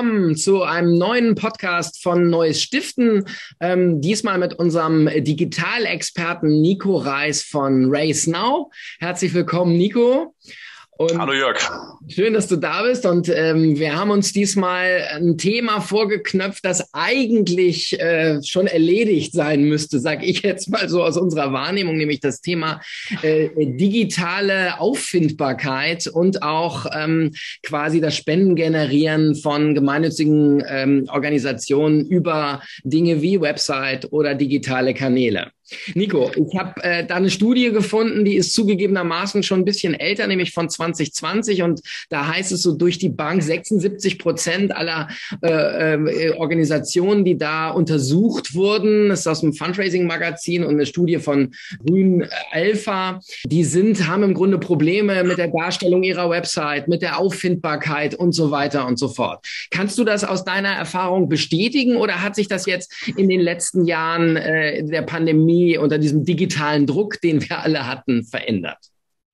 Willkommen zu einem neuen Podcast von Neues Stiften. Ähm, diesmal mit unserem Digitalexperten Nico Reis von Race Now. Herzlich willkommen, Nico. Und Hallo Jörg. Schön, dass du da bist. Und ähm, wir haben uns diesmal ein Thema vorgeknöpft, das eigentlich äh, schon erledigt sein müsste, sag ich jetzt mal so aus unserer Wahrnehmung, nämlich das Thema äh, digitale Auffindbarkeit und auch ähm, quasi das Spendengenerieren von gemeinnützigen ähm, Organisationen über Dinge wie Website oder digitale Kanäle. Nico, ich habe äh, da eine Studie gefunden, die ist zugegebenermaßen schon ein bisschen älter, nämlich von 2020 und da heißt es so durch die Bank 76 Prozent aller äh, äh, Organisationen, die da untersucht wurden, das ist aus dem Fundraising-Magazin und eine Studie von Grün Alpha, die sind, haben im Grunde Probleme mit der Darstellung ihrer Website, mit der Auffindbarkeit und so weiter und so fort. Kannst du das aus deiner Erfahrung bestätigen oder hat sich das jetzt in den letzten Jahren äh, der Pandemie Pandemie, unter diesem digitalen Druck, den wir alle hatten, verändert?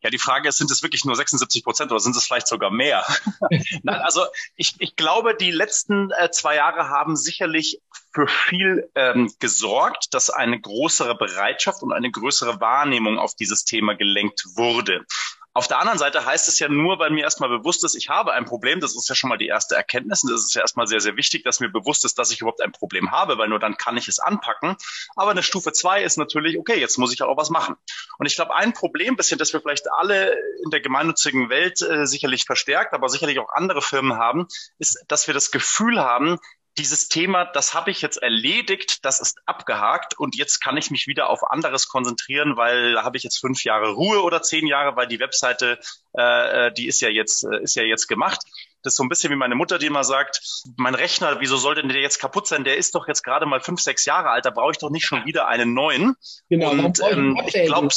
Ja, die Frage ist, sind es wirklich nur 76 Prozent oder sind es vielleicht sogar mehr? Nein, also ich, ich glaube, die letzten äh, zwei Jahre haben sicherlich für viel ähm, gesorgt, dass eine größere Bereitschaft und eine größere Wahrnehmung auf dieses Thema gelenkt wurde. Auf der anderen Seite heißt es ja nur, weil mir erstmal bewusst ist, ich habe ein Problem. Das ist ja schon mal die erste Erkenntnis. Und das ist ja erstmal sehr, sehr wichtig, dass mir bewusst ist, dass ich überhaupt ein Problem habe, weil nur dann kann ich es anpacken. Aber eine Stufe zwei ist natürlich, okay, jetzt muss ich auch was machen. Und ich glaube, ein Problem, bisschen, das wir vielleicht alle in der gemeinnützigen Welt äh, sicherlich verstärkt, aber sicherlich auch andere Firmen haben, ist, dass wir das Gefühl haben, dieses Thema, das habe ich jetzt erledigt, das ist abgehakt und jetzt kann ich mich wieder auf anderes konzentrieren, weil da habe ich jetzt fünf Jahre Ruhe oder zehn Jahre, weil die Webseite, äh, die ist ja jetzt, äh, ist ja jetzt gemacht. Das ist so ein bisschen wie meine Mutter, die immer sagt, mein Rechner, wieso soll denn der jetzt kaputt sein? Der ist doch jetzt gerade mal fünf, sechs Jahre alt, da brauche ich doch nicht schon wieder einen neuen. Genau, und ähm, ich glaube,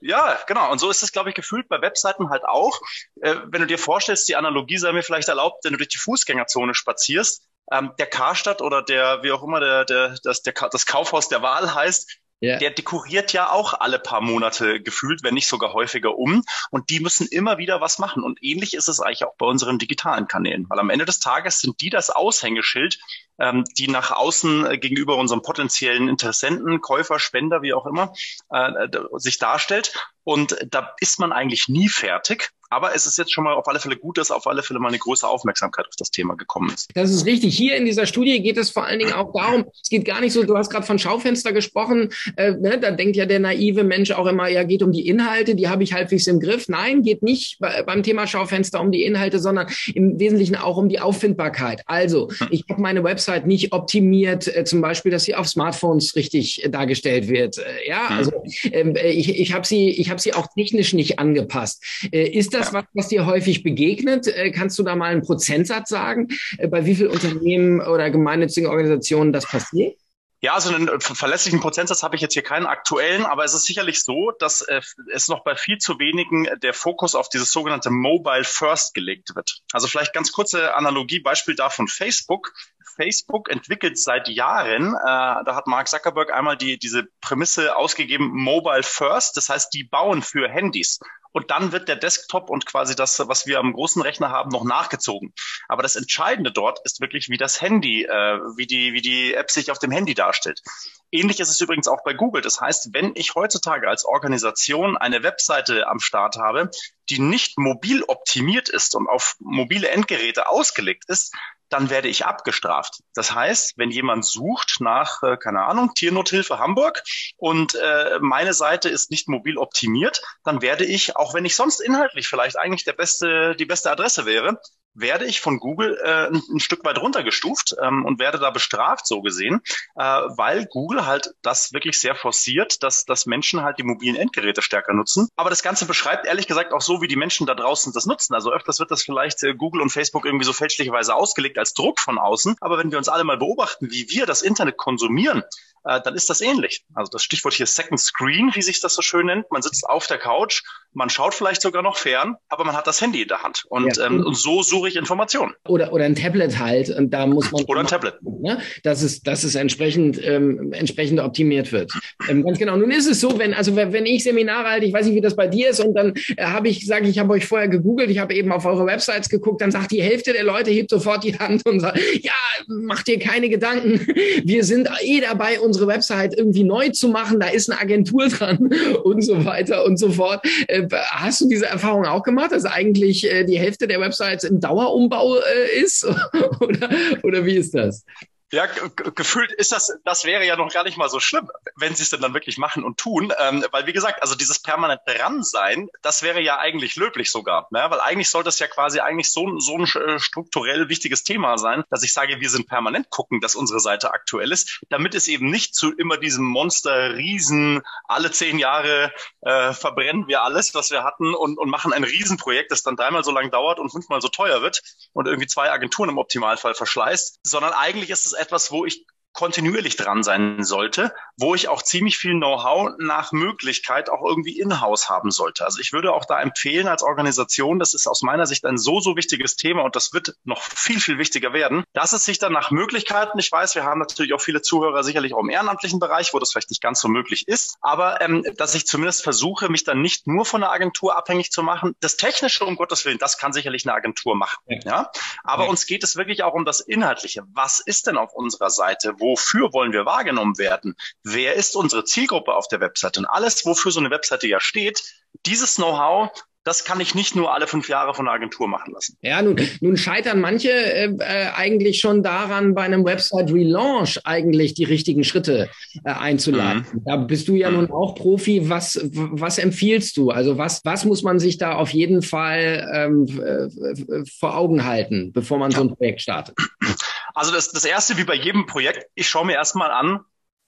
ja, genau. Und so ist es, glaube ich, gefühlt bei Webseiten halt auch. Äh, wenn du dir vorstellst, die Analogie sei mir vielleicht erlaubt, wenn du durch die Fußgängerzone spazierst, ähm, der Karstadt oder der, wie auch immer der, der, das, der, das Kaufhaus der Wahl heißt, Yeah. Der dekoriert ja auch alle paar Monate gefühlt, wenn nicht sogar häufiger um. Und die müssen immer wieder was machen. Und ähnlich ist es eigentlich auch bei unseren digitalen Kanälen. Weil am Ende des Tages sind die das Aushängeschild, ähm, die nach außen äh, gegenüber unserem potenziellen Interessenten, Käufer, Spender, wie auch immer, äh, sich darstellt. Und da ist man eigentlich nie fertig. Aber es ist jetzt schon mal auf alle Fälle gut, dass auf alle Fälle mal eine größere Aufmerksamkeit auf das Thema gekommen ist. Das ist richtig. Hier in dieser Studie geht es vor allen Dingen auch darum, es geht gar nicht so, du hast gerade von Schaufenster gesprochen, äh, ne, da denkt ja der naive Mensch auch immer, ja, geht um die Inhalte, die habe ich halbwegs im Griff. Nein, geht nicht bei, beim Thema Schaufenster um die Inhalte, sondern im Wesentlichen auch um die Auffindbarkeit. Also, hm. ich habe meine Website nicht optimiert, äh, zum Beispiel, dass sie auf Smartphones richtig äh, dargestellt wird. Äh, ja, hm. also ähm, äh, ich, ich habe sie, ich habe sie auch technisch nicht angepasst. Äh, ist das was, was dir häufig begegnet? Äh, kannst du da mal einen Prozentsatz sagen, äh, bei wie vielen Unternehmen oder gemeinnützigen Organisationen das passiert? Ja, also einen verlässlichen Prozentsatz habe ich jetzt hier keinen aktuellen, aber es ist sicherlich so, dass äh, es noch bei viel zu wenigen der Fokus auf dieses sogenannte Mobile First gelegt wird. Also vielleicht ganz kurze Analogie, Beispiel davon Facebook. Facebook entwickelt seit Jahren, äh, da hat Mark Zuckerberg einmal die, diese Prämisse ausgegeben, Mobile First, das heißt, die bauen für Handys. Und dann wird der Desktop und quasi das, was wir am großen Rechner haben, noch nachgezogen. Aber das Entscheidende dort ist wirklich, wie das Handy, äh, wie die, wie die App sich auf dem Handy darstellt. Ähnlich ist es übrigens auch bei Google. Das heißt, wenn ich heutzutage als Organisation eine Webseite am Start habe, die nicht mobil optimiert ist und auf mobile Endgeräte ausgelegt ist, dann werde ich abgestraft. Das heißt, wenn jemand sucht nach, äh, keine Ahnung, Tiernothilfe Hamburg und äh, meine Seite ist nicht mobil optimiert, dann werde ich, auch wenn ich sonst inhaltlich vielleicht eigentlich der beste, die beste Adresse wäre, werde ich von Google äh, ein, ein, Stück weit runtergestuft ähm, und werde da bestraft, so gesehen, äh, weil Google halt das wirklich sehr forciert, dass, dass Menschen halt die mobilen Endgeräte stärker nutzen. Aber das Ganze beschreibt ehrlich gesagt auch so, wie die Menschen da draußen das nutzen. Also öfters wird das vielleicht äh, Google und Facebook irgendwie so fälschlicherweise ausgelegt als Druck von außen. Aber wenn wir uns alle mal beobachten, wie wir das Internet konsumieren, äh, dann ist das ähnlich. Also das Stichwort hier Second Screen, wie sich das so schön nennt. Man sitzt auf der Couch, man schaut vielleicht sogar noch fern, aber man hat das Handy in der Hand. Und, ja. ähm, und so suche ich Informationen. Oder, oder ein Tablet halt. Und da muss man. Oder ein Tablet. Ne, dass es, dass es entsprechend, ähm, entsprechend optimiert wird. Ähm, ganz genau. Nun ist es so, wenn, also wenn ich Seminare halte, ich weiß nicht, wie das bei dir ist, und dann äh, habe ich, sage ich, habe euch vorher gegoogelt, ich habe eben auf eure Websites geguckt, dann sagt die Hälfte der Leute, hebt sofort die Hand und sagt, ja, mach dir keine Gedanken. Wir sind eh dabei, unsere Website irgendwie neu zu machen. Da ist eine Agentur dran und so weiter und so fort. Äh, hast du diese Erfahrung auch gemacht, dass eigentlich äh, die Hälfte der Websites im Dauerumbau äh, ist? oder, oder wie ist das? Ja, gefühlt ist das, das wäre ja noch gar nicht mal so schlimm, wenn sie es denn dann wirklich machen und tun. Ähm, weil, wie gesagt, also dieses permanent dran sein, das wäre ja eigentlich löblich sogar. Ne? Weil eigentlich sollte es ja quasi eigentlich so, so ein äh, strukturell wichtiges Thema sein, dass ich sage, wir sind permanent gucken, dass unsere Seite aktuell ist, damit es eben nicht zu immer diesem Monster Riesen, alle zehn Jahre äh, verbrennen wir alles, was wir hatten und, und machen ein Riesenprojekt, das dann dreimal so lang dauert und fünfmal so teuer wird und irgendwie zwei Agenturen im Optimalfall verschleißt, sondern eigentlich ist es etwas, wo ich kontinuierlich dran sein sollte, wo ich auch ziemlich viel Know-how nach Möglichkeit auch irgendwie in-house haben sollte. Also ich würde auch da empfehlen als Organisation, das ist aus meiner Sicht ein so, so wichtiges Thema und das wird noch viel, viel wichtiger werden, dass es sich dann nach Möglichkeiten, ich weiß, wir haben natürlich auch viele Zuhörer sicherlich auch im ehrenamtlichen Bereich, wo das vielleicht nicht ganz so möglich ist, aber ähm, dass ich zumindest versuche, mich dann nicht nur von der Agentur abhängig zu machen. Das Technische, um Gottes Willen, das kann sicherlich eine Agentur machen. Ja. ja? Aber ja. uns geht es wirklich auch um das Inhaltliche. Was ist denn auf unserer Seite? Wofür wollen wir wahrgenommen werden? Wer ist unsere Zielgruppe auf der Webseite? Und alles, wofür so eine Webseite ja steht, dieses Know-how, das kann ich nicht nur alle fünf Jahre von der Agentur machen lassen. Ja, nun, nun scheitern manche äh, äh eigentlich schon daran, bei einem Website-Relaunch eigentlich die richtigen Schritte äh, einzuleiten. Mhm. Da bist du ja mhm. nun auch Profi. Was, was empfiehlst du? Also was, was muss man sich da auf jeden Fall ähm, äh, vor Augen halten, bevor man ja. so ein Projekt startet? Also das, das erste, wie bei jedem Projekt, ich schaue mir erstmal an,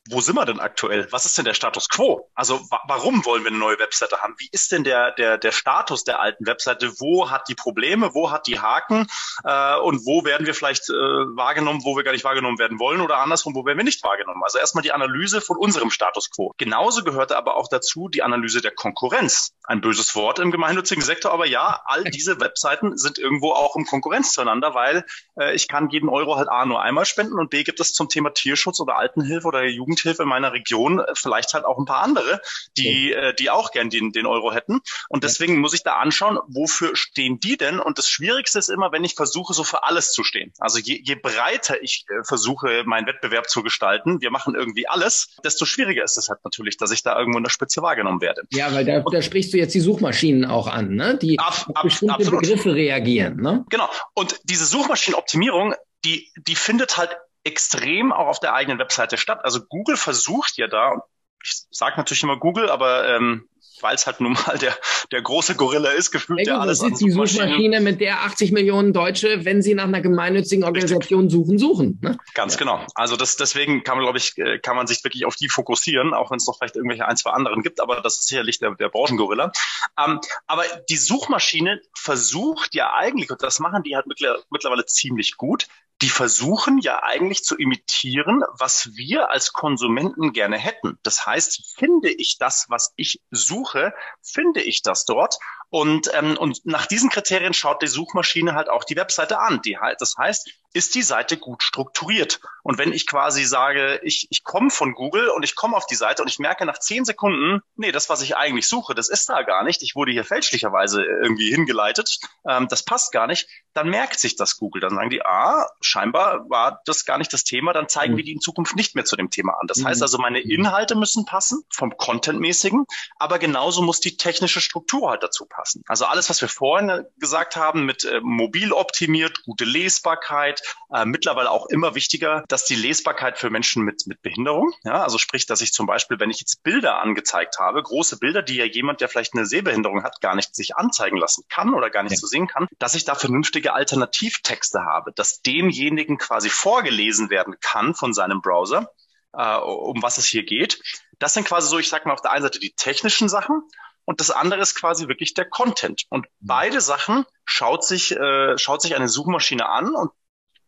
wo sind wir denn aktuell? Was ist denn der Status quo? Also wa warum wollen wir eine neue Webseite haben? Wie ist denn der, der, der Status der alten Webseite? Wo hat die Probleme? Wo hat die Haken? Äh, und wo werden wir vielleicht äh, wahrgenommen, wo wir gar nicht wahrgenommen werden wollen? Oder andersrum, wo werden wir nicht wahrgenommen? Also erstmal die Analyse von unserem Status quo. Genauso gehört aber auch dazu die Analyse der Konkurrenz. Ein böses Wort im gemeinnützigen Sektor, aber ja, all diese Webseiten sind irgendwo auch im Konkurrenz zueinander, weil äh, ich kann jeden Euro halt A nur einmal spenden und B gibt es zum Thema Tierschutz oder Altenhilfe oder Jugend Jugendhilfe in meiner Region äh, vielleicht halt auch ein paar andere, die, äh, die auch gern den, den Euro hätten. Und deswegen muss ich da anschauen, wofür stehen die denn? Und das Schwierigste ist immer, wenn ich versuche, so für alles zu stehen. Also je, je breiter ich äh, versuche, meinen Wettbewerb zu gestalten, wir machen irgendwie alles, desto schwieriger ist es halt natürlich, dass ich da irgendwo in der Spitze wahrgenommen werde. Ja, weil da, da sprichst du jetzt die Suchmaschinen auch an, ne? die ab, auf bestimmte absolut. Begriffe reagieren. Ne? Genau. Und diese Suchmaschinenoptimierung, die, die findet halt extrem auch auf der eigenen Webseite statt. Also Google versucht ja da, ich sage natürlich immer Google, aber ähm, weil es halt nun mal der, der große Gorilla ist, gefühlt ja alles. Das ist die Suchmaschine, mit der 80 Millionen Deutsche, wenn sie nach einer gemeinnützigen Organisation Richtig. suchen, suchen. Ne? Ganz ja. genau. Also das, deswegen kann man, glaube ich, äh, kann man sich wirklich auf die fokussieren, auch wenn es noch vielleicht irgendwelche ein, zwei anderen gibt, aber das ist sicherlich der, der Branchengorilla. Ähm, aber die Suchmaschine versucht ja eigentlich, und das machen die halt mittlerweile ziemlich gut, die versuchen ja eigentlich zu imitieren, was wir als Konsumenten gerne hätten. Das heißt, finde ich das, was ich suche, finde ich das dort. Und, ähm, und nach diesen Kriterien schaut die Suchmaschine halt auch die Webseite an. Die halt, das heißt, ist die Seite gut strukturiert? Und wenn ich quasi sage, ich, ich komme von Google und ich komme auf die Seite und ich merke nach zehn Sekunden, nee, das, was ich eigentlich suche, das ist da gar nicht. Ich wurde hier fälschlicherweise irgendwie hingeleitet. Ähm, das passt gar nicht. Dann merkt sich das Google. Dann sagen die, ah, scheinbar war das gar nicht das Thema. Dann zeigen mhm. wir die in Zukunft nicht mehr zu dem Thema an. Das mhm. heißt also, meine mhm. Inhalte müssen passen vom Contentmäßigen, aber genauso muss die technische Struktur halt dazu passen. Also alles, was wir vorhin gesagt haben mit äh, mobil optimiert, gute Lesbarkeit, äh, mittlerweile auch immer wichtiger, dass die Lesbarkeit für Menschen mit, mit Behinderung, ja, also sprich, dass ich zum Beispiel, wenn ich jetzt Bilder angezeigt habe, große Bilder, die ja jemand, der vielleicht eine Sehbehinderung hat, gar nicht sich anzeigen lassen kann oder gar nicht ja. so sehen kann, dass ich da vernünftige Alternativtexte habe, dass demjenigen quasi vorgelesen werden kann von seinem Browser, äh, um was es hier geht. Das sind quasi so, ich sag mal, auf der einen Seite die technischen Sachen und das andere ist quasi wirklich der Content. Und beide Sachen schaut sich, äh, schaut sich eine Suchmaschine an und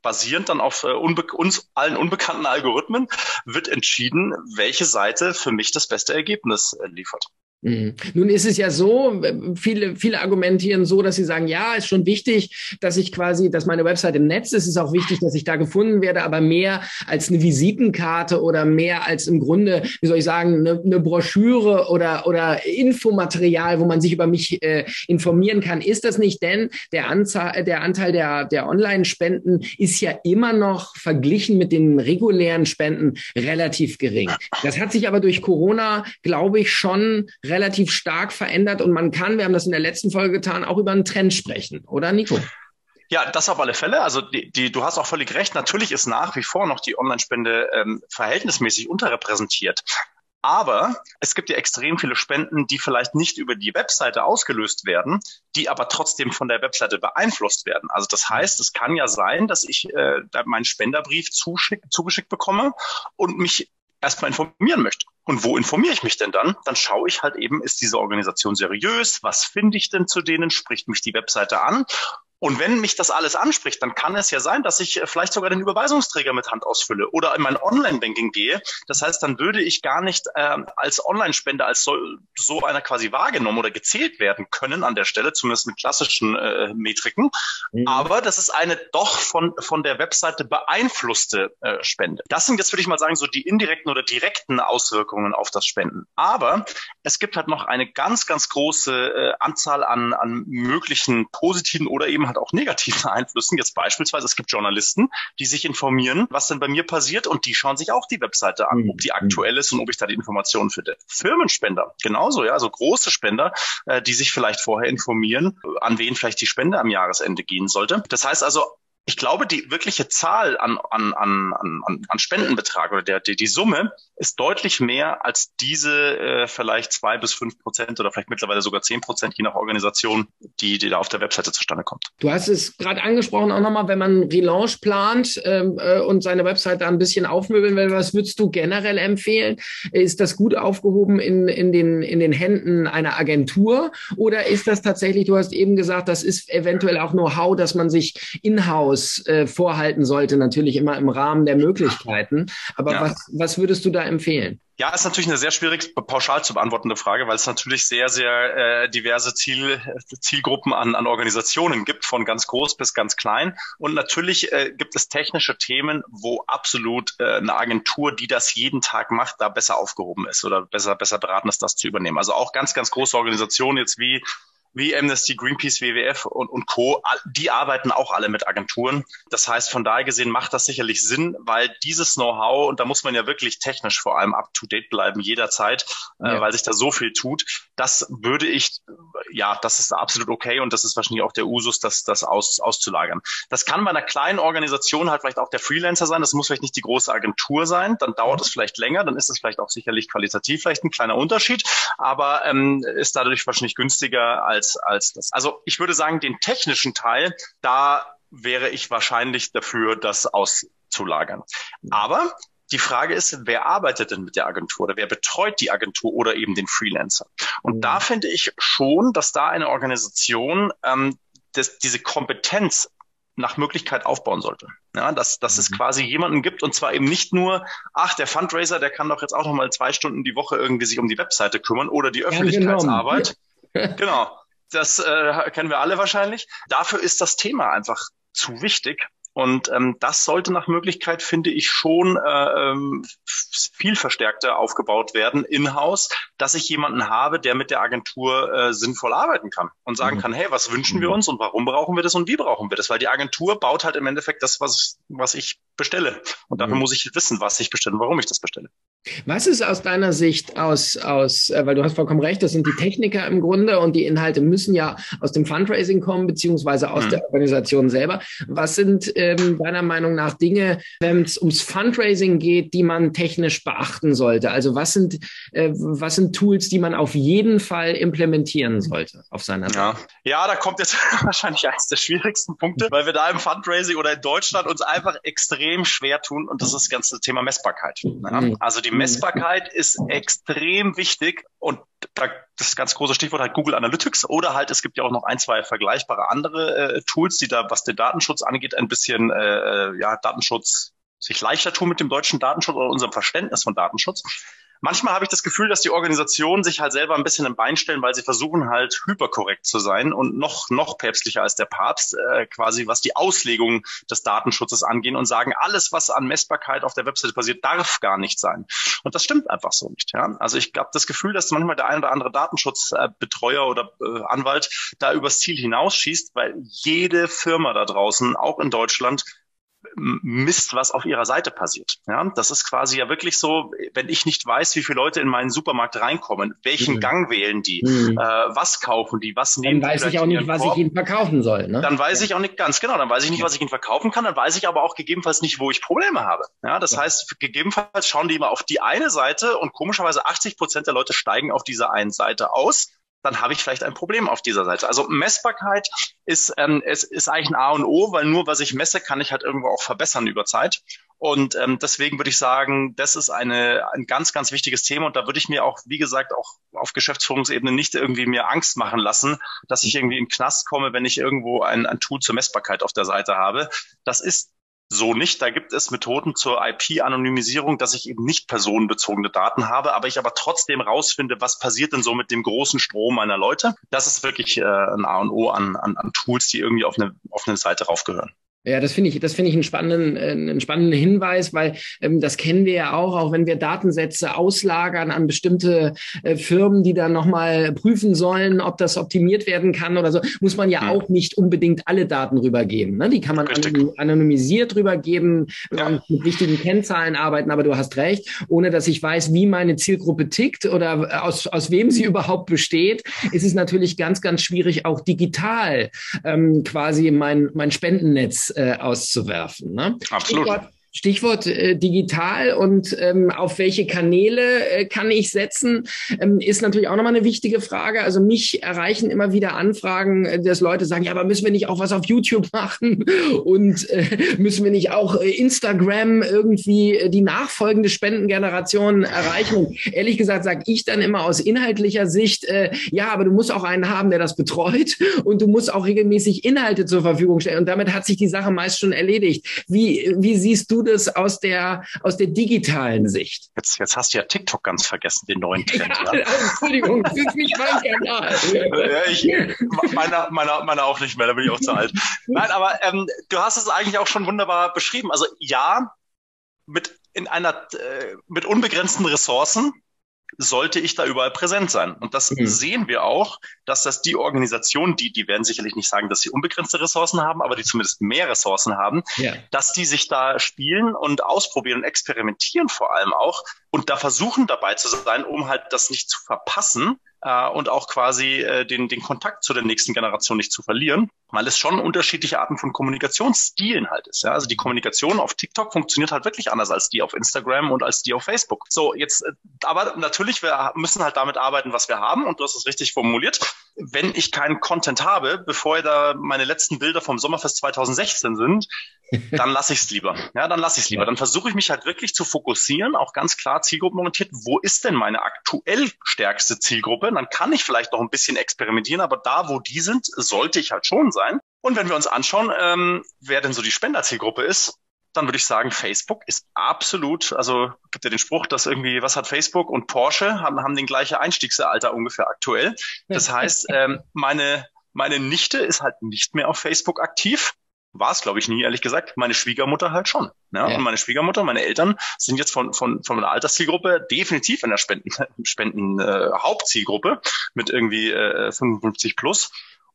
basierend dann auf äh, uns allen unbekannten Algorithmen wird entschieden, welche Seite für mich das beste Ergebnis äh, liefert. Mhm. Nun ist es ja so, viele, viele argumentieren so, dass sie sagen, ja, ist schon wichtig, dass ich quasi, dass meine Website im Netz ist, ist auch wichtig, dass ich da gefunden werde, aber mehr als eine Visitenkarte oder mehr als im Grunde, wie soll ich sagen, eine, eine Broschüre oder, oder Infomaterial, wo man sich über mich äh, informieren kann, ist das nicht, denn der, Anzahl, der Anteil der, der Online-Spenden ist ja immer noch verglichen mit den regulären Spenden relativ gering. Das hat sich aber durch Corona, glaube ich, schon relativ stark verändert und man kann, wir haben das in der letzten Folge getan, auch über einen Trend sprechen, oder Nico? Ja, das auf alle Fälle. Also die, die, du hast auch völlig recht. Natürlich ist nach wie vor noch die Online-Spende ähm, verhältnismäßig unterrepräsentiert. Aber es gibt ja extrem viele Spenden, die vielleicht nicht über die Webseite ausgelöst werden, die aber trotzdem von der Webseite beeinflusst werden. Also das heißt, es kann ja sein, dass ich äh, meinen Spenderbrief zugeschickt bekomme und mich erstmal informieren möchte. Und wo informiere ich mich denn dann? Dann schaue ich halt eben, ist diese Organisation seriös? Was finde ich denn zu denen? Spricht mich die Webseite an? Und wenn mich das alles anspricht, dann kann es ja sein, dass ich äh, vielleicht sogar den Überweisungsträger mit Hand ausfülle oder in mein Online-Banking gehe. Das heißt, dann würde ich gar nicht ähm, als Online-Spender als so, so einer quasi wahrgenommen oder gezählt werden können an der Stelle, zumindest mit klassischen äh, Metriken. Mhm. Aber das ist eine doch von, von der Webseite beeinflusste äh, Spende. Das sind jetzt, würde ich mal sagen, so die indirekten oder direkten Auswirkungen auf das Spenden. Aber es gibt halt noch eine ganz, ganz große äh, Anzahl an, an möglichen positiven oder eben halt auch negativen Einflüssen. Jetzt beispielsweise, es gibt Journalisten, die sich informieren, was denn bei mir passiert und die schauen sich auch die Webseite an, ob die mhm. aktuell ist und ob ich da die Informationen finde. Firmenspender, genauso, ja, so große Spender, äh, die sich vielleicht vorher informieren, an wen vielleicht die Spende am Jahresende gehen sollte. Das heißt also, ich glaube, die wirkliche Zahl an, an, an, an, an Spendenbetrag oder der, die, die Summe ist deutlich mehr als diese äh, vielleicht zwei bis fünf Prozent oder vielleicht mittlerweile sogar zehn Prozent, je nach Organisation, die, die da auf der Webseite zustande kommt. Du hast es gerade angesprochen, auch nochmal, wenn man Relaunch plant ähm, äh, und seine Webseite ein bisschen aufmöbeln will, was würdest du generell empfehlen? Ist das gut aufgehoben in, in, den, in den Händen einer Agentur oder ist das tatsächlich, du hast eben gesagt, das ist eventuell auch Know-how, dass man sich in-house äh, vorhalten sollte, natürlich immer im Rahmen der Möglichkeiten. Aber ja. was, was würdest du da empfehlen? Ja, ist natürlich eine sehr schwierig pauschal zu beantwortende Frage, weil es natürlich sehr, sehr äh, diverse Ziel, Zielgruppen an, an Organisationen gibt, von ganz groß bis ganz klein. Und natürlich äh, gibt es technische Themen, wo absolut äh, eine Agentur, die das jeden Tag macht, da besser aufgehoben ist oder besser, besser beraten ist, das zu übernehmen. Also auch ganz, ganz große Organisationen jetzt wie wie Amnesty, Greenpeace, WWF und, und Co., die arbeiten auch alle mit Agenturen. Das heißt, von daher gesehen macht das sicherlich Sinn, weil dieses Know-how, und da muss man ja wirklich technisch vor allem up-to-date bleiben jederzeit, äh, ja. äh, weil sich da so viel tut, das würde ich, ja, das ist absolut okay und das ist wahrscheinlich auch der Usus, das, das aus, auszulagern. Das kann bei einer kleinen Organisation halt vielleicht auch der Freelancer sein, das muss vielleicht nicht die große Agentur sein, dann dauert es vielleicht länger, dann ist es vielleicht auch sicherlich qualitativ vielleicht ein kleiner Unterschied, aber ähm, ist dadurch wahrscheinlich günstiger als als, als das. Also ich würde sagen, den technischen Teil, da wäre ich wahrscheinlich dafür, das auszulagern. Aber die Frage ist, wer arbeitet denn mit der Agentur oder wer betreut die Agentur oder eben den Freelancer? Und mhm. da finde ich schon, dass da eine Organisation ähm, das, diese Kompetenz nach Möglichkeit aufbauen sollte. Ja, dass, dass es mhm. quasi jemanden gibt und zwar eben nicht nur, ach, der Fundraiser, der kann doch jetzt auch noch mal zwei Stunden die Woche irgendwie sich um die Webseite kümmern oder die Öffentlichkeitsarbeit. Ja, genau. genau. Das äh, kennen wir alle wahrscheinlich. Dafür ist das Thema einfach zu wichtig. Und ähm, das sollte nach Möglichkeit, finde ich, schon äh, ähm, viel verstärkter aufgebaut werden in-house, dass ich jemanden habe, der mit der Agentur äh, sinnvoll arbeiten kann und sagen mhm. kann, hey, was wünschen wir mhm. uns und warum brauchen wir das und wie brauchen wir das? Weil die Agentur baut halt im Endeffekt das, was, was ich bestelle. Und dafür mhm. muss ich wissen, was ich bestelle und warum ich das bestelle. Was ist aus deiner Sicht aus, aus, äh, weil du hast vollkommen recht, das sind die Techniker im Grunde und die Inhalte müssen ja aus dem Fundraising kommen, beziehungsweise aus mhm. der Organisation selber. Was sind ähm, deiner Meinung nach Dinge, wenn es ums Fundraising geht, die man technisch beachten sollte? Also was sind, äh, was sind Tools, die man auf jeden Fall implementieren sollte auf seiner Seite? Ja, ja da kommt jetzt wahrscheinlich eines der schwierigsten Punkte, weil wir da im Fundraising oder in Deutschland uns einfach extrem schwer tun und das ist das ganze Thema Messbarkeit. Ja? Mhm. Also die Messbarkeit ist extrem wichtig und da, das ganz große Stichwort halt Google Analytics oder halt es gibt ja auch noch ein, zwei vergleichbare andere äh, Tools, die da, was den Datenschutz angeht, ein bisschen äh, ja Datenschutz sich leichter tun mit dem deutschen Datenschutz oder unserem Verständnis von Datenschutz. Manchmal habe ich das Gefühl, dass die Organisationen sich halt selber ein bisschen im Bein stellen, weil sie versuchen halt hyperkorrekt zu sein und noch, noch päpstlicher als der Papst, äh, quasi was die Auslegung des Datenschutzes angehen und sagen, alles, was an Messbarkeit auf der Webseite passiert, darf gar nicht sein. Und das stimmt einfach so nicht. Ja? Also ich habe das Gefühl, dass manchmal der ein oder andere Datenschutzbetreuer oder äh, Anwalt da übers Ziel hinausschießt, weil jede Firma da draußen, auch in Deutschland, misst, was auf ihrer Seite passiert. Ja, das ist quasi ja wirklich so, wenn ich nicht weiß, wie viele Leute in meinen Supermarkt reinkommen, welchen mhm. Gang wählen die, mhm. äh, was kaufen die, was nehmen die. Dann weiß ich auch nicht, was Korb, ich ihnen verkaufen soll. Ne? Dann weiß ja. ich auch nicht ganz genau, dann weiß ich nicht, was ich ihnen verkaufen kann, dann weiß ich aber auch gegebenenfalls nicht, wo ich Probleme habe. Ja, das ja. heißt, gegebenenfalls schauen die immer auf die eine Seite und komischerweise 80 Prozent der Leute steigen auf dieser einen Seite aus dann habe ich vielleicht ein Problem auf dieser Seite. Also Messbarkeit ist, ähm, es ist eigentlich ein A und O, weil nur was ich messe, kann ich halt irgendwo auch verbessern über Zeit. Und ähm, deswegen würde ich sagen, das ist eine, ein ganz, ganz wichtiges Thema. Und da würde ich mir auch, wie gesagt, auch auf Geschäftsführungsebene nicht irgendwie mir Angst machen lassen, dass ich irgendwie den Knast komme, wenn ich irgendwo ein, ein Tool zur Messbarkeit auf der Seite habe. Das ist so nicht. Da gibt es Methoden zur IP-Anonymisierung, dass ich eben nicht personenbezogene Daten habe, aber ich aber trotzdem rausfinde, was passiert denn so mit dem großen Strom meiner Leute. Das ist wirklich äh, ein A und O an, an, an Tools, die irgendwie auf eine, auf eine Seite raufgehören. Ja, das finde ich, das finde ich einen spannenden, äh, einen spannenden Hinweis, weil ähm, das kennen wir ja auch, auch wenn wir Datensätze auslagern an bestimmte äh, Firmen, die dann nochmal prüfen sollen, ob das optimiert werden kann oder so, muss man ja, ja. auch nicht unbedingt alle Daten rübergeben. Ne? Die kann man Richtig. anonymisiert rübergeben ja. und mit wichtigen Kennzahlen arbeiten, aber du hast recht, ohne dass ich weiß, wie meine Zielgruppe tickt oder aus, aus wem sie überhaupt besteht, ist es natürlich ganz, ganz schwierig, auch digital ähm, quasi mein, mein Spendennetz äh, auszuwerfen. Ne? Absolut. Stichwort, Stichwort äh, digital und ähm, auf welche Kanäle äh, kann ich setzen, ähm, ist natürlich auch nochmal eine wichtige Frage. Also mich erreichen immer wieder Anfragen, äh, dass Leute sagen, ja, aber müssen wir nicht auch was auf YouTube machen und äh, müssen wir nicht auch äh, Instagram irgendwie äh, die nachfolgende Spendengeneration erreichen? Und ehrlich gesagt sage ich dann immer aus inhaltlicher Sicht, äh, ja, aber du musst auch einen haben, der das betreut und du musst auch regelmäßig Inhalte zur Verfügung stellen. Und damit hat sich die Sache meist schon erledigt. Wie, wie siehst du das aus der, aus der digitalen Sicht? Jetzt, jetzt hast du ja TikTok ganz vergessen, den neuen Trend. Ja, ja. Entschuldigung, das ist nicht mein Kanal. ja, ich, meiner, meiner, meiner auch nicht mehr, da bin ich auch zu alt. Nein, aber ähm, du hast es eigentlich auch schon wunderbar beschrieben. Also ja, mit in einer äh, mit unbegrenzten Ressourcen sollte ich da überall präsent sein. Und das mhm. sehen wir auch, dass das die Organisationen, die, die werden sicherlich nicht sagen, dass sie unbegrenzte Ressourcen haben, aber die zumindest mehr Ressourcen haben, ja. dass die sich da spielen und ausprobieren und experimentieren vor allem auch und da versuchen dabei zu sein, um halt das nicht zu verpassen, äh, und auch quasi äh, den, den Kontakt zu der nächsten Generation nicht zu verlieren, weil es schon unterschiedliche Arten von Kommunikationsstilen halt ist. Ja? Also die Kommunikation auf TikTok funktioniert halt wirklich anders als die auf Instagram und als die auf Facebook. So, jetzt, äh, aber natürlich, wir müssen halt damit arbeiten, was wir haben und du hast es richtig formuliert. Wenn ich keinen Content habe, bevor da meine letzten Bilder vom Sommerfest 2016 sind, dann lasse ich es lieber. Ja, dann lasse ich es lieber. Dann versuche ich mich halt wirklich zu fokussieren, auch ganz klar zielgruppenorientiert. Wo ist denn meine aktuell stärkste Zielgruppe? Dann kann ich vielleicht noch ein bisschen experimentieren, aber da, wo die sind, sollte ich halt schon sein. Und wenn wir uns anschauen, ähm, wer denn so die Spenderzielgruppe ist, dann würde ich sagen, Facebook ist absolut, also gibt ja den Spruch, dass irgendwie, was hat Facebook und Porsche haben, haben den gleichen Einstiegsalter ungefähr aktuell. Das heißt, ähm, meine, meine Nichte ist halt nicht mehr auf Facebook aktiv war es, glaube ich, nie, ehrlich gesagt. Meine Schwiegermutter halt schon. Ja? ja? Und meine Schwiegermutter, meine Eltern sind jetzt von, von, von einer Alterszielgruppe definitiv in der Spenden, Spenden äh, Hauptzielgruppe mit irgendwie äh, 55 plus.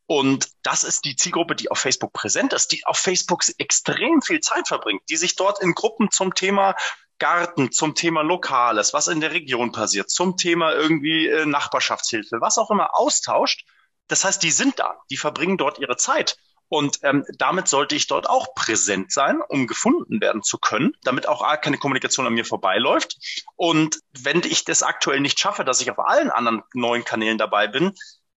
Und das ist die Zielgruppe, die auf Facebook präsent ist, die auf Facebook extrem viel Zeit verbringt, die sich dort in Gruppen zum Thema Garten, zum Thema Lokales, was in der Region passiert, zum Thema irgendwie äh, Nachbarschaftshilfe, was auch immer austauscht. Das heißt, die sind da, die verbringen dort ihre Zeit. Und ähm, damit sollte ich dort auch präsent sein, um gefunden werden zu können, damit auch keine Kommunikation an mir vorbeiläuft. Und wenn ich das aktuell nicht schaffe, dass ich auf allen anderen neuen Kanälen dabei bin,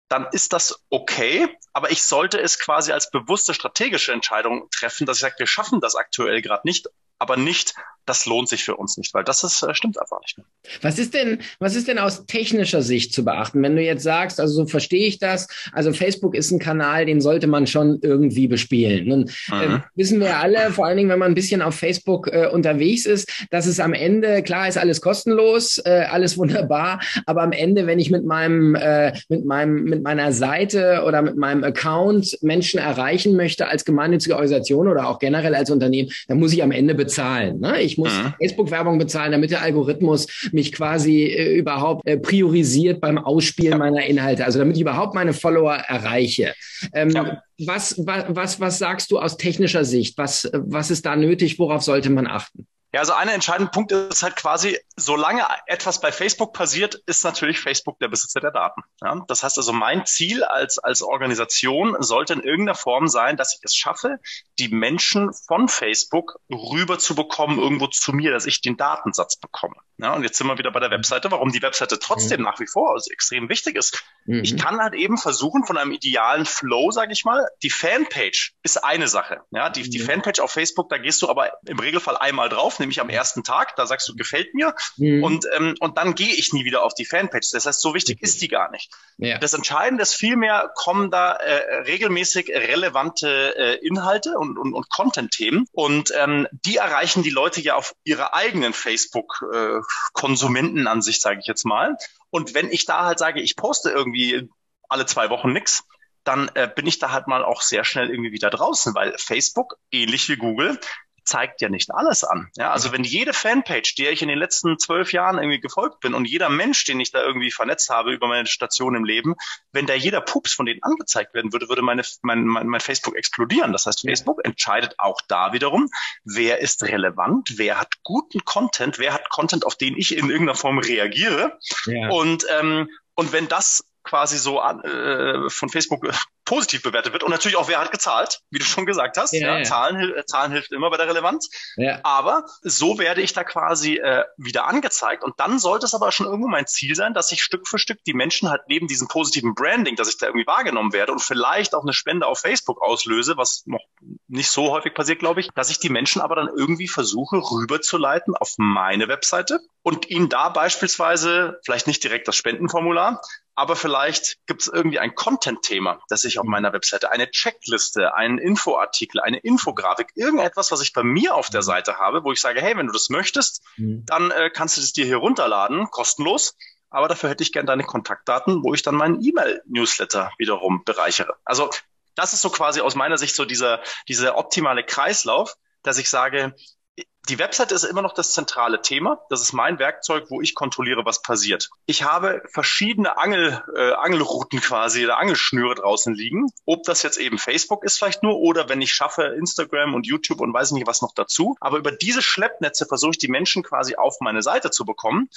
dann ist das okay, aber ich sollte es quasi als bewusste strategische Entscheidung treffen, dass ich sage, wir schaffen das aktuell gerade nicht, aber nicht, das lohnt sich für uns nicht, weil das ist, äh, stimmt einfach nicht mehr. Was ist denn, was ist denn aus technischer Sicht zu beachten, wenn du jetzt sagst, also so verstehe ich das, also Facebook ist ein Kanal, den sollte man schon irgendwie bespielen. Nun äh, mhm. wissen wir alle, vor allen Dingen, wenn man ein bisschen auf Facebook äh, unterwegs ist, dass es am Ende, klar ist alles kostenlos, äh, alles wunderbar, aber am Ende, wenn ich mit meinem, äh, mit meinem, mit meiner Seite oder mit meinem Account Menschen erreichen möchte als gemeinnützige Organisation oder auch generell als Unternehmen, dann muss ich am Ende bezahlen. Ne? Ich muss mhm. Facebook-Werbung bezahlen, damit der Algorithmus mich quasi äh, überhaupt äh, priorisiert beim Ausspielen ja. meiner Inhalte, also damit ich überhaupt meine Follower erreiche. Ähm, ja. was, was, was, was sagst du aus technischer Sicht? Was, was ist da nötig? Worauf sollte man achten? Ja, also einer entscheidende Punkt ist halt quasi, solange etwas bei Facebook passiert, ist natürlich Facebook der Besitzer der Daten. Ja? Das heißt also, mein Ziel als, als Organisation sollte in irgendeiner Form sein, dass ich es schaffe, die Menschen von Facebook rüber zu bekommen, irgendwo zu mir, dass ich den Datensatz bekomme. Ja, und jetzt sind wir wieder bei der Webseite, warum die Webseite trotzdem mhm. nach wie vor also extrem wichtig ist. Mhm. Ich kann halt eben versuchen, von einem idealen Flow, sage ich mal, die Fanpage ist eine Sache. Ja, die, mhm. die Fanpage auf Facebook, da gehst du aber im Regelfall einmal drauf, nämlich am ersten Tag, da sagst du, gefällt mir. Mhm. Und, ähm, und dann gehe ich nie wieder auf die Fanpage. Das heißt, so wichtig ist die gar nicht. Ja. Das Entscheidende ist vielmehr, kommen da äh, regelmäßig relevante äh, Inhalte und, und, und Content-Themen. Und ähm, die erreichen die Leute ja auf ihrer eigenen Facebook- äh, sage ich jetzt mal. Und wenn ich da halt sage, ich poste irgendwie alle zwei Wochen nix, dann äh, bin ich da halt mal auch sehr schnell irgendwie wieder draußen, weil Facebook, ähnlich wie Google, zeigt ja nicht alles an. Ja, also wenn jede Fanpage, der ich in den letzten zwölf Jahren irgendwie gefolgt bin und jeder Mensch, den ich da irgendwie vernetzt habe über meine Station im Leben, wenn da jeder Pups von denen angezeigt werden würde, würde meine, mein, mein, mein Facebook explodieren. Das heißt, Facebook entscheidet auch da wiederum, wer ist relevant, wer hat guten Content, wer hat Content, auf den ich in irgendeiner Form reagiere. Ja. Und, ähm, und wenn das quasi so äh, von Facebook positiv bewertet wird und natürlich auch wer hat gezahlt, wie du schon gesagt hast. Ja, ja, ja. Zahlen, äh, Zahlen hilft immer bei der Relevanz. Aber so werde ich da quasi äh, wieder angezeigt und dann sollte es aber schon irgendwo mein Ziel sein, dass ich Stück für Stück die Menschen halt neben diesem positiven Branding, dass ich da irgendwie wahrgenommen werde und vielleicht auch eine Spende auf Facebook auslöse, was noch nicht so häufig passiert, glaube ich, dass ich die Menschen aber dann irgendwie versuche rüberzuleiten auf meine Webseite und ihnen da beispielsweise vielleicht nicht direkt das Spendenformular, aber vielleicht gibt es irgendwie ein Content-Thema, das ich auf meiner Webseite, eine Checkliste, einen Infoartikel, eine Infografik, irgendetwas, was ich bei mir auf der Seite habe, wo ich sage, hey, wenn du das möchtest, mhm. dann äh, kannst du das dir hier runterladen, kostenlos. Aber dafür hätte ich gerne deine Kontaktdaten, wo ich dann meinen E-Mail-Newsletter wiederum bereichere. Also das ist so quasi aus meiner Sicht so dieser, dieser optimale Kreislauf, dass ich sage, die Website ist immer noch das zentrale Thema. Das ist mein Werkzeug, wo ich kontrolliere, was passiert. Ich habe verschiedene Angel, äh, Angelrouten quasi oder Angelschnüre draußen liegen. Ob das jetzt eben Facebook ist vielleicht nur oder wenn ich schaffe Instagram und YouTube und weiß nicht was noch dazu. Aber über diese Schleppnetze versuche ich die Menschen quasi auf meine Seite zu bekommen.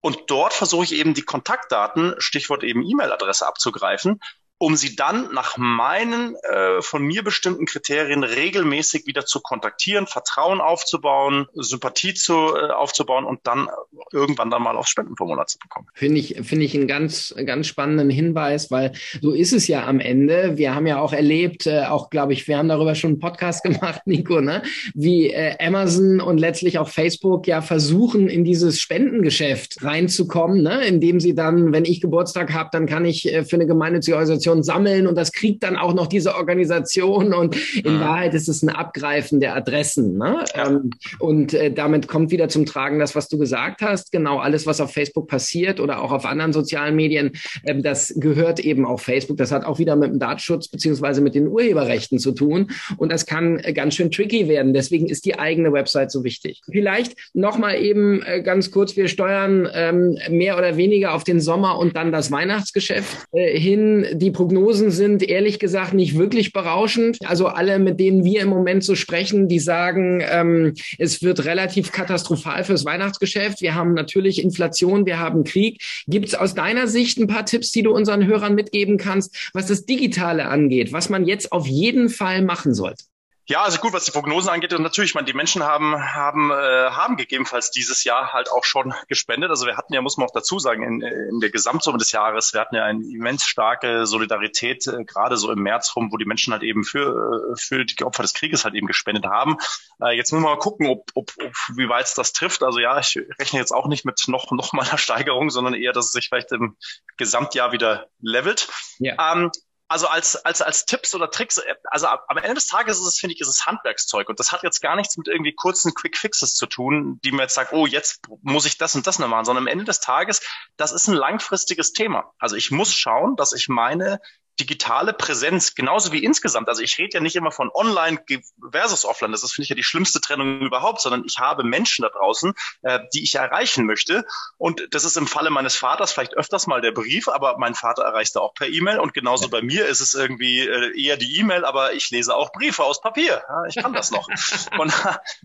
Und dort versuche ich eben die Kontaktdaten, Stichwort eben E-Mail-Adresse abzugreifen um sie dann nach meinen äh, von mir bestimmten Kriterien regelmäßig wieder zu kontaktieren, Vertrauen aufzubauen, Sympathie zu, äh, aufzubauen und dann irgendwann dann mal aufs Spendenformular zu bekommen. Finde ich, finde ich einen ganz, ganz spannenden Hinweis, weil so ist es ja am Ende. Wir haben ja auch erlebt, äh, auch glaube ich, wir haben darüber schon einen Podcast gemacht, Nico, ne? wie äh, Amazon und letztlich auch Facebook ja versuchen, in dieses Spendengeschäft reinzukommen, ne? indem sie dann, wenn ich Geburtstag habe, dann kann ich äh, für eine gemeinnützige Organisation Informationen sammeln und das kriegt dann auch noch diese Organisation und in mhm. Wahrheit ist es ein Abgreifen der Adressen. Ne? Ähm, und äh, damit kommt wieder zum Tragen das, was du gesagt hast. Genau alles, was auf Facebook passiert oder auch auf anderen sozialen Medien, ähm, das gehört eben auf Facebook. Das hat auch wieder mit dem Datenschutz beziehungsweise mit den Urheberrechten zu tun und das kann äh, ganz schön tricky werden. Deswegen ist die eigene Website so wichtig. Vielleicht nochmal eben äh, ganz kurz, wir steuern ähm, mehr oder weniger auf den Sommer und dann das Weihnachtsgeschäft hin. Die Prognosen sind ehrlich gesagt nicht wirklich berauschend. Also alle, mit denen wir im Moment so sprechen, die sagen, ähm, es wird relativ katastrophal fürs Weihnachtsgeschäft. Wir haben natürlich Inflation, wir haben Krieg. Gibt es aus deiner Sicht ein paar Tipps, die du unseren Hörern mitgeben kannst, was das Digitale angeht, was man jetzt auf jeden Fall machen sollte? Ja, also gut, was die Prognosen angeht, und natürlich, ich meine, die Menschen haben, haben, äh, haben gegebenenfalls dieses Jahr halt auch schon gespendet. Also wir hatten ja, muss man auch dazu sagen, in, in der Gesamtsumme des Jahres, wir hatten ja eine immens starke Solidarität, äh, gerade so im März rum, wo die Menschen halt eben für, äh, für die Opfer des Krieges halt eben gespendet haben. Äh, jetzt müssen wir mal gucken, ob, ob, ob wie weit es das trifft. Also ja, ich rechne jetzt auch nicht mit noch, noch mal einer Steigerung, sondern eher, dass es sich vielleicht im Gesamtjahr wieder levelt. Ja. Ähm, also als, als, als Tipps oder Tricks, äh, also am Ende des Tages ist es, finde ich, ist es Handwerkszeug. Und das hat jetzt gar nichts mit irgendwie kurzen Quick Fixes zu tun, die mir jetzt sagt, oh, jetzt muss ich das und das noch machen, sondern am Ende des Tages, das ist ein langfristiges Thema. Also ich muss schauen, dass ich meine digitale Präsenz, genauso wie insgesamt. Also ich rede ja nicht immer von online versus offline. Das ist, finde ich, ja die schlimmste Trennung überhaupt, sondern ich habe Menschen da draußen, äh, die ich erreichen möchte. Und das ist im Falle meines Vaters vielleicht öfters mal der Brief, aber mein Vater erreicht da auch per E-Mail. Und genauso bei mir ist es irgendwie äh, eher die E-Mail, aber ich lese auch Briefe aus Papier. Ja, ich kann das noch. Von,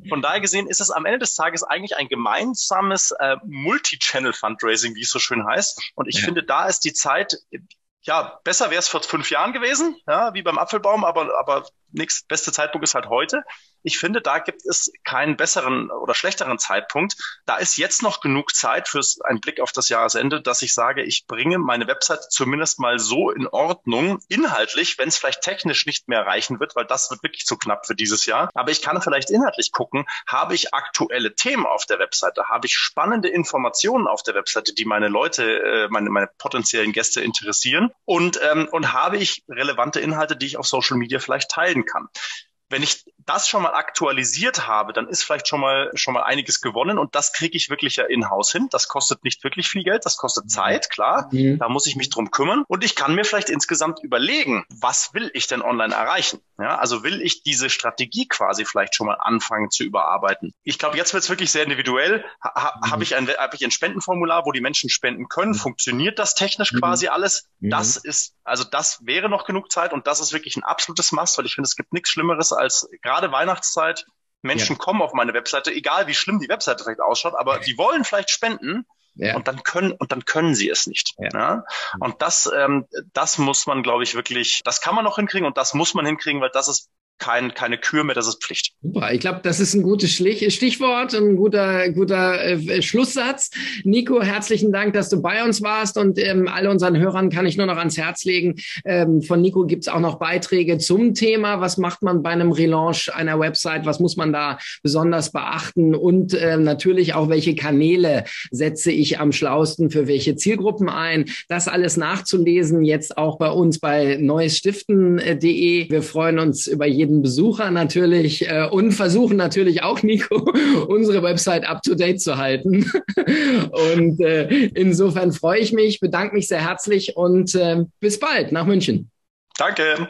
von daher gesehen ist es am Ende des Tages eigentlich ein gemeinsames äh, Multi-Channel-Fundraising, wie es so schön heißt. Und ich ja. finde, da ist die Zeit ja, besser wäre es vor fünf Jahren gewesen, ja, wie beim Apfelbaum, aber, aber nächste beste Zeitpunkt ist halt heute. Ich finde, da gibt es keinen besseren oder schlechteren Zeitpunkt. Da ist jetzt noch genug Zeit fürs einen Blick auf das Jahresende, dass ich sage, ich bringe meine Website zumindest mal so in Ordnung, inhaltlich, wenn es vielleicht technisch nicht mehr reichen wird, weil das wird wirklich zu knapp für dieses Jahr. Aber ich kann vielleicht inhaltlich gucken, habe ich aktuelle Themen auf der Webseite, habe ich spannende Informationen auf der Webseite, die meine Leute, äh, meine, meine potenziellen Gäste interessieren und, ähm, und habe ich relevante Inhalte, die ich auf Social Media vielleicht teilen kann. Wenn ich das schon mal aktualisiert habe, dann ist vielleicht schon mal schon mal einiges gewonnen und das kriege ich wirklich ja in-house hin. Das kostet nicht wirklich viel Geld, das kostet mhm. Zeit, klar. Mhm. Da muss ich mich drum kümmern und ich kann mir vielleicht insgesamt überlegen, was will ich denn online erreichen? Ja, also will ich diese Strategie quasi vielleicht schon mal anfangen zu überarbeiten. Ich glaube, jetzt wird es wirklich sehr individuell. Ha, mhm. Habe ich ein habe ich ein Spendenformular, wo die Menschen spenden können? Mhm. Funktioniert das technisch mhm. quasi alles? Mhm. Das ist also das wäre noch genug Zeit und das ist wirklich ein absolutes Must, weil ich finde, es gibt nichts Schlimmeres als gerade Weihnachtszeit. Menschen ja. kommen auf meine Webseite, egal wie schlimm die Webseite vielleicht ausschaut, aber die wollen vielleicht spenden. Ja. Und dann können und dann können sie es nicht. Ja. ja? Und das, ähm, das muss man, glaube ich, wirklich, das kann man noch hinkriegen und das muss man hinkriegen, weil das ist kein, keine Kür mehr, das ist Pflicht. Super, ich glaube, das ist ein gutes Stichwort, ein guter, guter äh, Schlusssatz. Nico, herzlichen Dank, dass du bei uns warst und ähm, alle unseren Hörern kann ich nur noch ans Herz legen. Ähm, von Nico gibt's auch noch Beiträge zum Thema, was macht man bei einem Relaunch einer Website, was muss man da besonders beachten und äh, natürlich auch, welche Kanäle setze ich am schlausten für welche Zielgruppen ein. Das alles nachzulesen, jetzt auch bei uns bei neuesstiften.de. Wir freuen uns über jeden jeden Besucher natürlich äh, und versuchen natürlich auch, Nico, unsere Website up-to-date zu halten. und äh, insofern freue ich mich, bedanke mich sehr herzlich und äh, bis bald nach München. Danke.